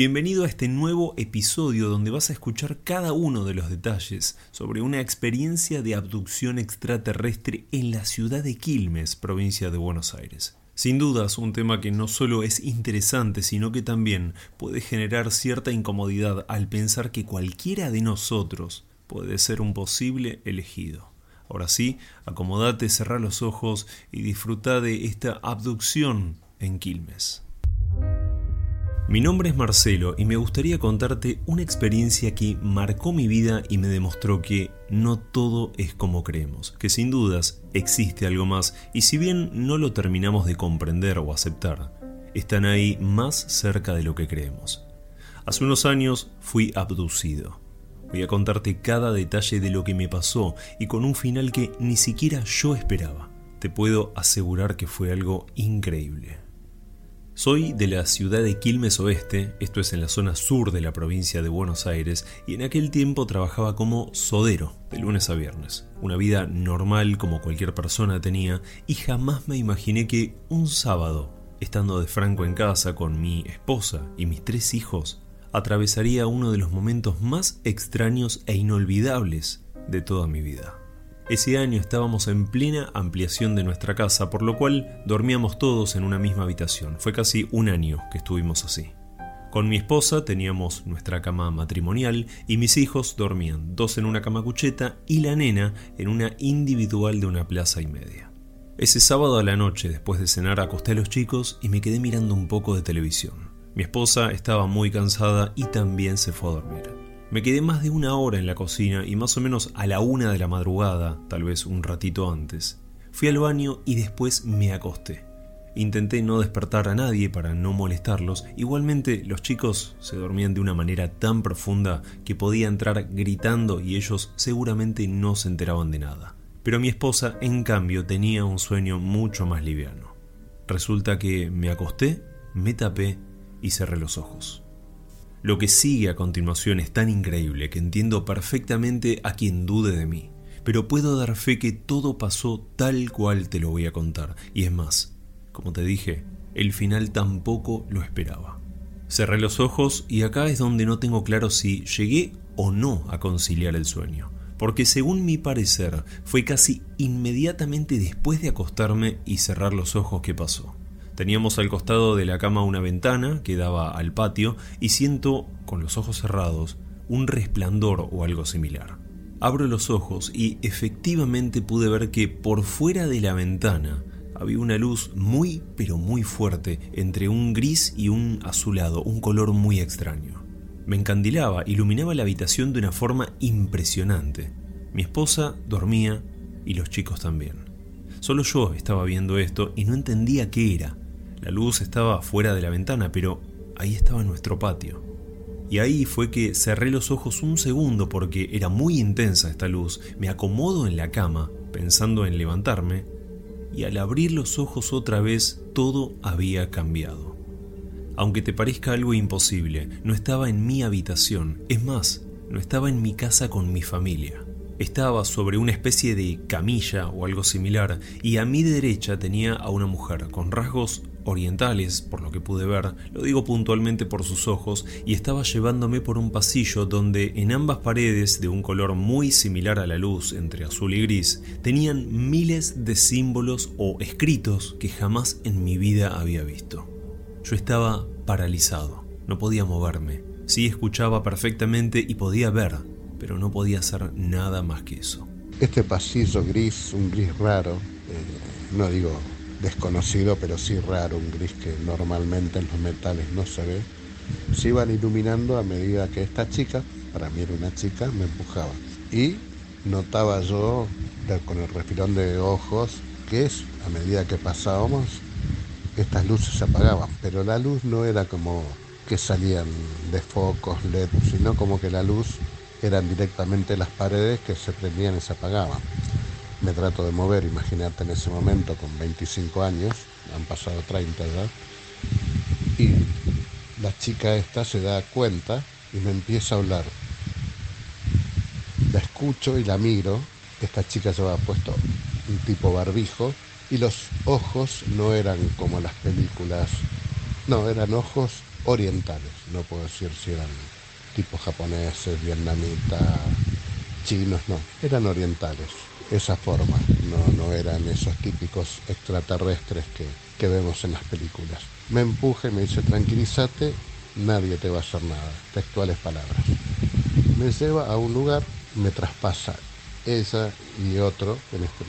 Bienvenido a este nuevo episodio donde vas a escuchar cada uno de los detalles sobre una experiencia de abducción extraterrestre en la ciudad de Quilmes, provincia de Buenos Aires. Sin dudas, un tema que no solo es interesante, sino que también puede generar cierta incomodidad al pensar que cualquiera de nosotros puede ser un posible elegido. Ahora sí, acomodate, cerrá los ojos y disfruta de esta abducción en Quilmes. Mi nombre es Marcelo y me gustaría contarte una experiencia que marcó mi vida y me demostró que no todo es como creemos, que sin dudas existe algo más y si bien no lo terminamos de comprender o aceptar, están ahí más cerca de lo que creemos. Hace unos años fui abducido. Voy a contarte cada detalle de lo que me pasó y con un final que ni siquiera yo esperaba. Te puedo asegurar que fue algo increíble. Soy de la ciudad de Quilmes Oeste, esto es en la zona sur de la provincia de Buenos Aires, y en aquel tiempo trabajaba como sodero, de lunes a viernes. Una vida normal como cualquier persona tenía, y jamás me imaginé que un sábado, estando de franco en casa con mi esposa y mis tres hijos, atravesaría uno de los momentos más extraños e inolvidables de toda mi vida. Ese año estábamos en plena ampliación de nuestra casa, por lo cual dormíamos todos en una misma habitación. Fue casi un año que estuvimos así. Con mi esposa teníamos nuestra cama matrimonial y mis hijos dormían dos en una cama cucheta y la nena en una individual de una plaza y media. Ese sábado a la noche, después de cenar, acosté a los chicos y me quedé mirando un poco de televisión. Mi esposa estaba muy cansada y también se fue a dormir. Me quedé más de una hora en la cocina y más o menos a la una de la madrugada, tal vez un ratito antes, fui al baño y después me acosté. Intenté no despertar a nadie para no molestarlos, igualmente los chicos se dormían de una manera tan profunda que podía entrar gritando y ellos seguramente no se enteraban de nada. Pero mi esposa, en cambio, tenía un sueño mucho más liviano. Resulta que me acosté, me tapé y cerré los ojos. Lo que sigue a continuación es tan increíble que entiendo perfectamente a quien dude de mí, pero puedo dar fe que todo pasó tal cual te lo voy a contar, y es más, como te dije, el final tampoco lo esperaba. Cerré los ojos y acá es donde no tengo claro si llegué o no a conciliar el sueño, porque según mi parecer fue casi inmediatamente después de acostarme y cerrar los ojos que pasó. Teníamos al costado de la cama una ventana que daba al patio y siento, con los ojos cerrados, un resplandor o algo similar. Abro los ojos y efectivamente pude ver que por fuera de la ventana había una luz muy pero muy fuerte entre un gris y un azulado, un color muy extraño. Me encandilaba, iluminaba la habitación de una forma impresionante. Mi esposa dormía y los chicos también. Solo yo estaba viendo esto y no entendía qué era. La luz estaba fuera de la ventana, pero ahí estaba nuestro patio. Y ahí fue que cerré los ojos un segundo porque era muy intensa esta luz. Me acomodo en la cama, pensando en levantarme, y al abrir los ojos otra vez todo había cambiado. Aunque te parezca algo imposible, no estaba en mi habitación, es más, no estaba en mi casa con mi familia. Estaba sobre una especie de camilla o algo similar y a mi derecha tenía a una mujer con rasgos orientales, por lo que pude ver, lo digo puntualmente por sus ojos, y estaba llevándome por un pasillo donde en ambas paredes, de un color muy similar a la luz entre azul y gris, tenían miles de símbolos o escritos que jamás en mi vida había visto. Yo estaba paralizado, no podía moverme, sí escuchaba perfectamente y podía ver, pero no podía hacer nada más que eso. Este pasillo gris, un gris raro, eh, no digo desconocido, pero sí raro, un gris que normalmente en los metales no se ve, se iban iluminando a medida que esta chica, para mí era una chica, me empujaba. Y notaba yo con el respirón de ojos que es, a medida que pasábamos, estas luces se apagaban, pero la luz no era como que salían de focos LED, sino como que la luz eran directamente las paredes que se prendían y se apagaban me trato de mover, imagínate en ese momento con 25 años, han pasado 30 ya, y la chica esta se da cuenta y me empieza a hablar. La escucho y la miro, esta chica se había puesto un tipo barbijo y los ojos no eran como las películas, no, eran ojos orientales, no puedo decir si eran tipos japoneses, vietnamitas, chinos, no, eran orientales, esa forma, no, no eran esos típicos extraterrestres que, que vemos en las películas. Me empuja y me dice, tranquilízate, nadie te va a hacer nada, textuales palabras. Me lleva a un lugar, me traspasa ella y otro, en este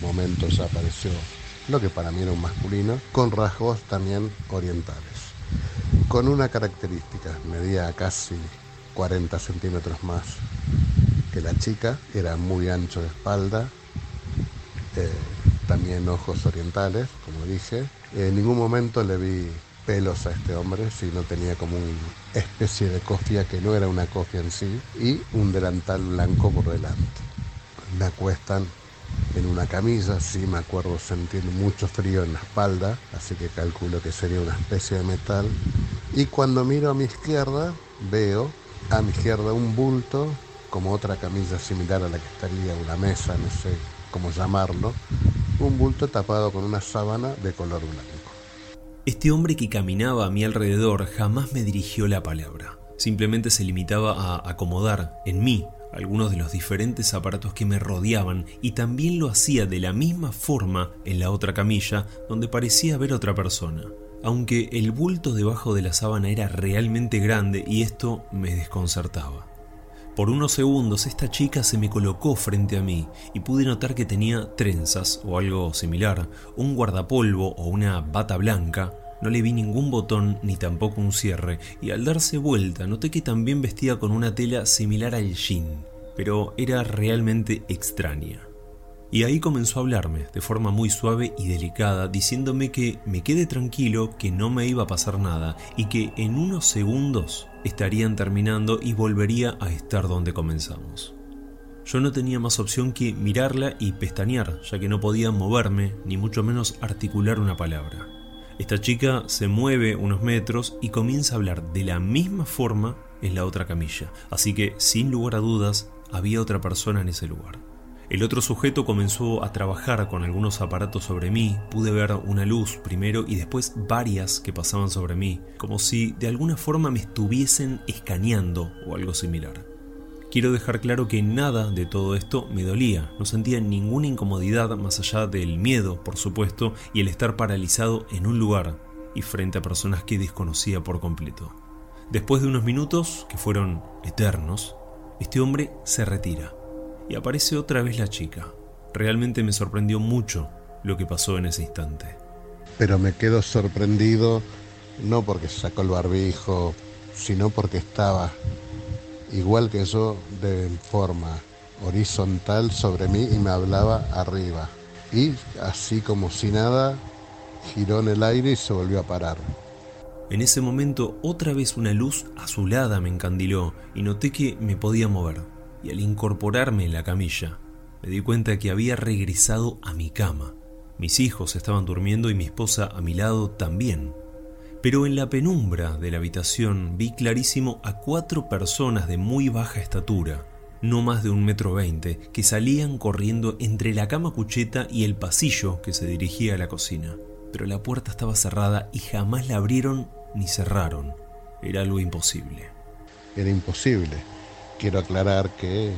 momento ya apareció lo que para mí era un masculino, con rasgos también orientales. Con una característica, medía casi 40 centímetros más que la chica, era muy ancho de espalda, eh, también ojos orientales, como dije. En ningún momento le vi pelos a este hombre, sino tenía como una especie de cofia que no era una cofia en sí, y un delantal blanco por delante. Me acuestan en una camisa, sí me acuerdo sentir mucho frío en la espalda, así que calculo que sería una especie de metal. Y cuando miro a mi izquierda, veo a mi izquierda un bulto, como otra camisa similar a la que estaría una mesa, no sé cómo llamarlo, un bulto tapado con una sábana de color blanco. Este hombre que caminaba a mi alrededor jamás me dirigió la palabra. Simplemente se limitaba a acomodar en mí algunos de los diferentes aparatos que me rodeaban y también lo hacía de la misma forma en la otra camilla donde parecía haber otra persona. Aunque el bulto debajo de la sábana era realmente grande y esto me desconcertaba. Por unos segundos esta chica se me colocó frente a mí y pude notar que tenía trenzas o algo similar, un guardapolvo o una bata blanca, no le vi ningún botón ni tampoco un cierre, y al darse vuelta noté que también vestía con una tela similar al jean, pero era realmente extraña. Y ahí comenzó a hablarme de forma muy suave y delicada, diciéndome que me quede tranquilo, que no me iba a pasar nada y que en unos segundos estarían terminando y volvería a estar donde comenzamos. Yo no tenía más opción que mirarla y pestañear, ya que no podía moverme, ni mucho menos articular una palabra. Esta chica se mueve unos metros y comienza a hablar de la misma forma en la otra camilla, así que sin lugar a dudas había otra persona en ese lugar. El otro sujeto comenzó a trabajar con algunos aparatos sobre mí, pude ver una luz primero y después varias que pasaban sobre mí, como si de alguna forma me estuviesen escaneando o algo similar. Quiero dejar claro que nada de todo esto me dolía, no sentía ninguna incomodidad más allá del miedo, por supuesto, y el estar paralizado en un lugar y frente a personas que desconocía por completo. Después de unos minutos, que fueron eternos, este hombre se retira y aparece otra vez la chica. Realmente me sorprendió mucho lo que pasó en ese instante. Pero me quedo sorprendido no porque sacó el barbijo, sino porque estaba igual que yo, de forma horizontal sobre mí y me hablaba arriba. Y así como si nada, giró en el aire y se volvió a parar. En ese momento otra vez una luz azulada me encandiló y noté que me podía mover. Y al incorporarme en la camilla, me di cuenta que había regresado a mi cama. Mis hijos estaban durmiendo y mi esposa a mi lado también pero en la penumbra de la habitación vi clarísimo a cuatro personas de muy baja estatura, no más de un metro veinte, que salían corriendo entre la cama cucheta y el pasillo que se dirigía a la cocina. Pero la puerta estaba cerrada y jamás la abrieron ni cerraron. Era algo imposible. Era imposible. Quiero aclarar que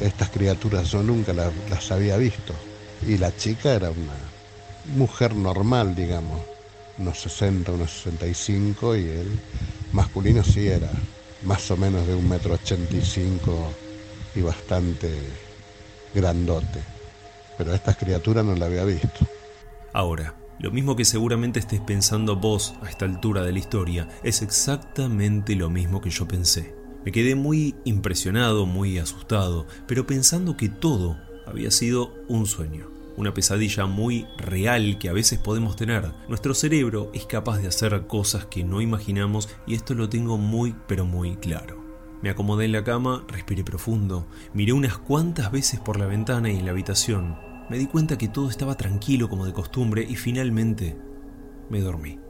estas criaturas yo nunca las había visto. Y la chica era una mujer normal, digamos unos 60, unos 65 y el masculino sí era más o menos de un metro 85 y bastante grandote. Pero estas criaturas no la había visto. Ahora, lo mismo que seguramente estés pensando vos a esta altura de la historia, es exactamente lo mismo que yo pensé. Me quedé muy impresionado, muy asustado, pero pensando que todo había sido un sueño una pesadilla muy real que a veces podemos tener. Nuestro cerebro es capaz de hacer cosas que no imaginamos y esto lo tengo muy pero muy claro. Me acomodé en la cama, respiré profundo, miré unas cuantas veces por la ventana y en la habitación. Me di cuenta que todo estaba tranquilo como de costumbre y finalmente me dormí.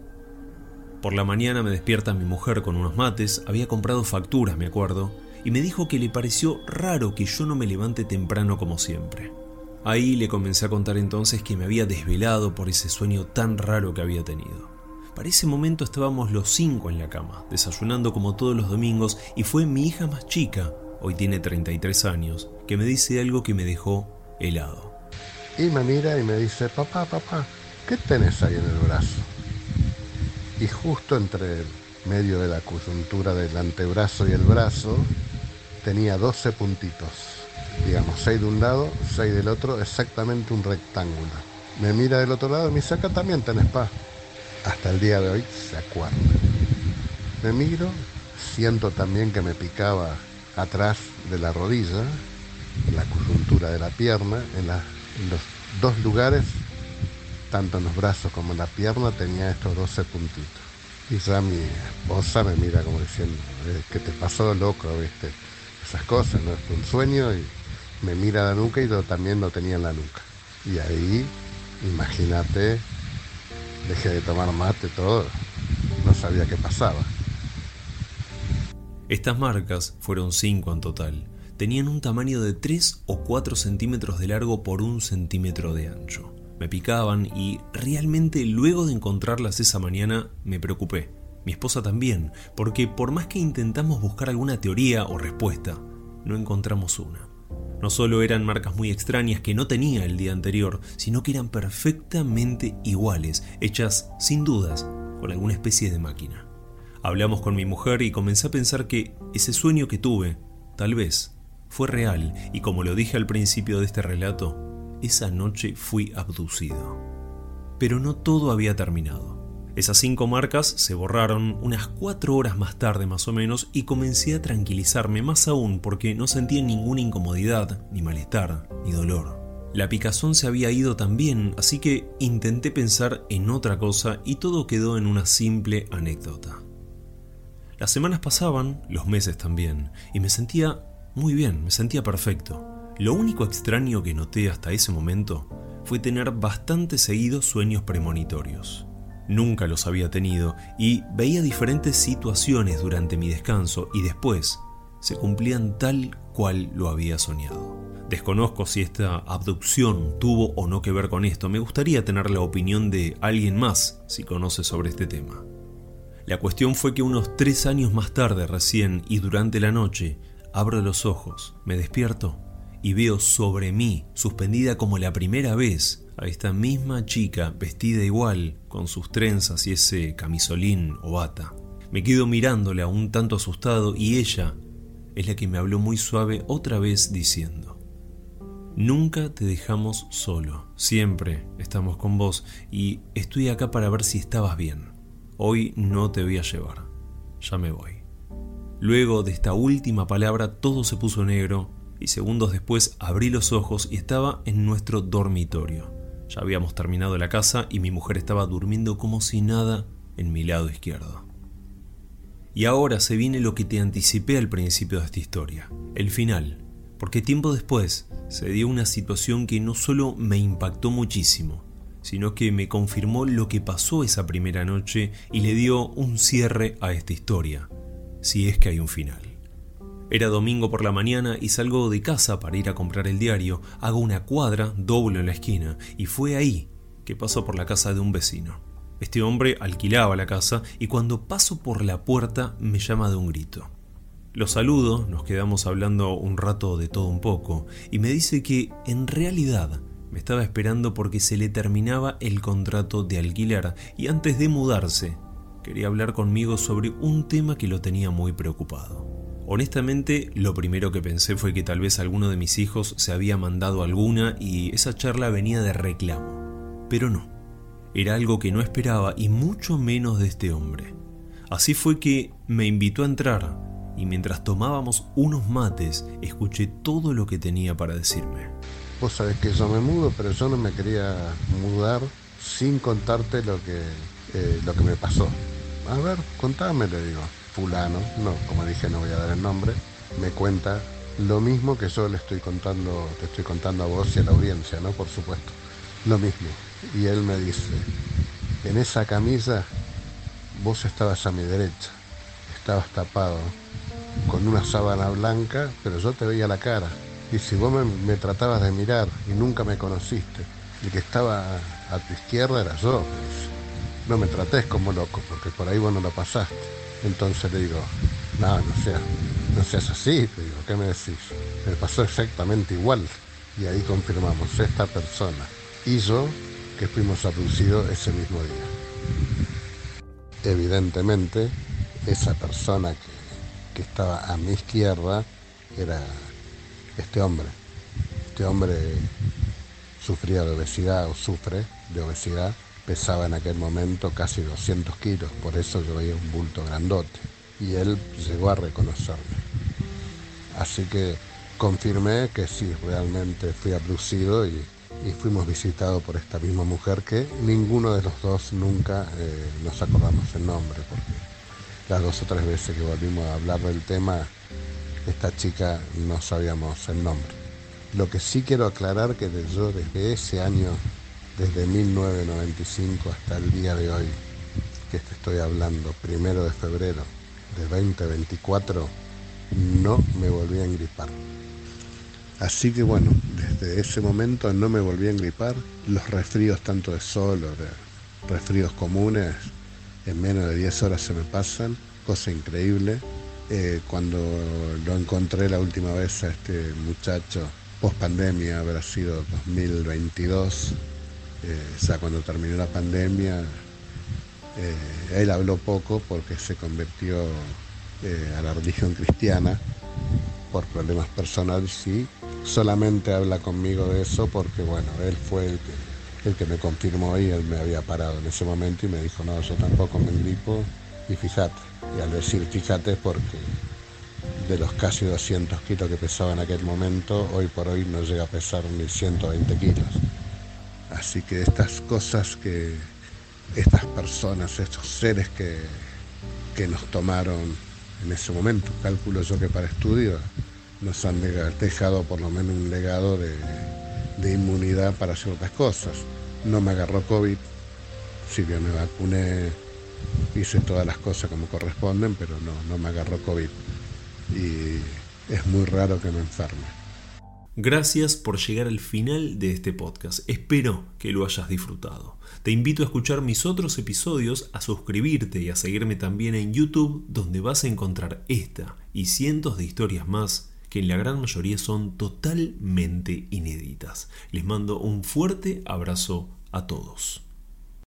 Por la mañana me despierta mi mujer con unos mates, había comprado facturas, me acuerdo, y me dijo que le pareció raro que yo no me levante temprano como siempre. Ahí le comencé a contar entonces que me había desvelado por ese sueño tan raro que había tenido. Para ese momento estábamos los cinco en la cama, desayunando como todos los domingos, y fue mi hija más chica, hoy tiene 33 años, que me dice algo que me dejó helado. Y me mira y me dice, papá, papá, ¿qué tenés ahí en el brazo? Y justo entre el medio de la coyuntura del antebrazo y el brazo tenía 12 puntitos. Digamos, 6 de un lado, 6 del otro, exactamente un rectángulo. Me mira del otro lado y me dice, acá también tenés pa. Hasta el día de hoy se acuerda. Me miro, siento también que me picaba atrás de la rodilla, en la coyuntura de la pierna, en, los dos lugares, tanto en los brazos como en la pierna, tenía estos 12 puntitos. Y ya mi esposa me mira como diciendo, eh, ¿qué te pasó loco? ¿Viste? Esas cosas, ¿no? Es un sueño y me mira la nuca y yo también lo tenía en la nuca. Y ahí, imagínate, dejé de tomar mate, todo, no sabía qué pasaba. Estas marcas fueron cinco en total. Tenían un tamaño de 3 o 4 centímetros de largo por un centímetro de ancho. Me picaban y realmente luego de encontrarlas esa mañana me preocupé. Mi esposa también, porque por más que intentamos buscar alguna teoría o respuesta, no encontramos una. No solo eran marcas muy extrañas que no tenía el día anterior, sino que eran perfectamente iguales, hechas sin dudas con alguna especie de máquina. Hablamos con mi mujer y comencé a pensar que ese sueño que tuve, tal vez, fue real y como lo dije al principio de este relato, esa noche fui abducido. Pero no todo había terminado. Esas cinco marcas se borraron unas cuatro horas más tarde más o menos y comencé a tranquilizarme más aún porque no sentía ninguna incomodidad, ni malestar, ni dolor. La picazón se había ido también, así que intenté pensar en otra cosa y todo quedó en una simple anécdota. Las semanas pasaban, los meses también, y me sentía muy bien, me sentía perfecto. Lo único extraño que noté hasta ese momento fue tener bastante seguidos sueños premonitorios. Nunca los había tenido y veía diferentes situaciones durante mi descanso y después se cumplían tal cual lo había soñado. Desconozco si esta abducción tuvo o no que ver con esto. Me gustaría tener la opinión de alguien más si conoce sobre este tema. La cuestión fue que unos tres años más tarde recién y durante la noche, abro los ojos, me despierto y veo sobre mí, suspendida como la primera vez, a esta misma chica vestida igual, con sus trenzas y ese camisolín o bata. Me quedo mirándola un tanto asustado y ella es la que me habló muy suave otra vez diciendo, Nunca te dejamos solo, siempre estamos con vos y estoy acá para ver si estabas bien. Hoy no te voy a llevar. Ya me voy. Luego de esta última palabra todo se puso negro y segundos después abrí los ojos y estaba en nuestro dormitorio. Ya habíamos terminado la casa y mi mujer estaba durmiendo como si nada en mi lado izquierdo. Y ahora se viene lo que te anticipé al principio de esta historia, el final, porque tiempo después se dio una situación que no solo me impactó muchísimo, sino que me confirmó lo que pasó esa primera noche y le dio un cierre a esta historia, si es que hay un final. Era domingo por la mañana y salgo de casa para ir a comprar el diario, hago una cuadra, doblo en la esquina, y fue ahí que paso por la casa de un vecino. Este hombre alquilaba la casa y cuando paso por la puerta me llama de un grito. Lo saludo, nos quedamos hablando un rato de todo un poco, y me dice que en realidad me estaba esperando porque se le terminaba el contrato de alquiler y antes de mudarse quería hablar conmigo sobre un tema que lo tenía muy preocupado. Honestamente, lo primero que pensé fue que tal vez alguno de mis hijos se había mandado alguna y esa charla venía de reclamo. Pero no, era algo que no esperaba y mucho menos de este hombre. Así fue que me invitó a entrar y mientras tomábamos unos mates escuché todo lo que tenía para decirme. Vos sabés que yo me mudo, pero yo no me quería mudar sin contarte lo que, eh, lo que me pasó. A ver, contame, le digo. Fulano, no, como dije, no voy a dar el nombre, me cuenta lo mismo que yo le estoy contando, te estoy contando a vos y a la audiencia, ¿no? Por supuesto. Lo mismo. Y él me dice, en esa camisa vos estabas a mi derecha, estabas tapado con una sábana blanca, pero yo te veía la cara. Y si vos me, tratabas de mirar y nunca me conociste, el que estaba a tu izquierda era yo. No me trates como loco, porque por ahí vos no lo pasaste. Entonces le digo, no, no seas, no seas así, le digo, ¿qué me decís? Me pasó exactamente igual. Y ahí confirmamos, esta persona y yo que fuimos abducidos ese mismo día. Evidentemente, esa persona que, que estaba a mi izquierda era este hombre. Este hombre sufría de obesidad o sufre de obesidad pesaba en aquel momento casi 200 kilos, por eso yo veía un bulto grandote. Y él llegó a reconocerme. Así que confirmé que sí, realmente fui abducido y, fuimos visitados por esta misma mujer que ninguno de los dos nunca eh, nos acordamos el nombre, porque las dos o tres veces que volvimos a hablar del tema, esta chica no sabíamos el nombre. Lo que sí quiero aclarar que yo desde ese año desde 1995 hasta el día de hoy, que te estoy hablando, primero de febrero de 2024, no me volví a engripar. Así que bueno, desde ese momento no me volví a engripar. Los resfríos tanto de sol o de resfríos comunes en menos de 10 horas se me pasan, cosa increíble. Eh, cuando lo encontré la última vez a este muchacho post pandemia, habrá sido 2022, eh, ya cuando terminó la pandemia, eh, él habló poco porque se convirtió eh, a la religión cristiana por problemas personales y solamente habla conmigo de eso porque, bueno, él fue el que, me confirmó y él me había parado en ese momento y me dijo, no, yo tampoco me gripo y fíjate. Y al decir fíjate porque de los casi 200 kilos que pesaba en aquel momento, hoy por hoy no llega a pesar ni 120 kilos. Así que estas cosas que estas personas, estos seres que, que nos tomaron en ese momento, cálculo yo que para estudio, nos han dejado por lo menos un legado de, inmunidad para ciertas cosas. No me agarró COVID, si bien me vacuné, hice todas las cosas como corresponden, pero no, no me agarró COVID. Y es muy raro que me enferme. Gracias por llegar al final de este podcast. Espero que lo hayas disfrutado. Te invito a escuchar mis otros episodios, a suscribirte y a seguirme también en YouTube, donde vas a encontrar esta y cientos de historias más que en la gran mayoría son totalmente inéditas. Les mando un fuerte abrazo a todos.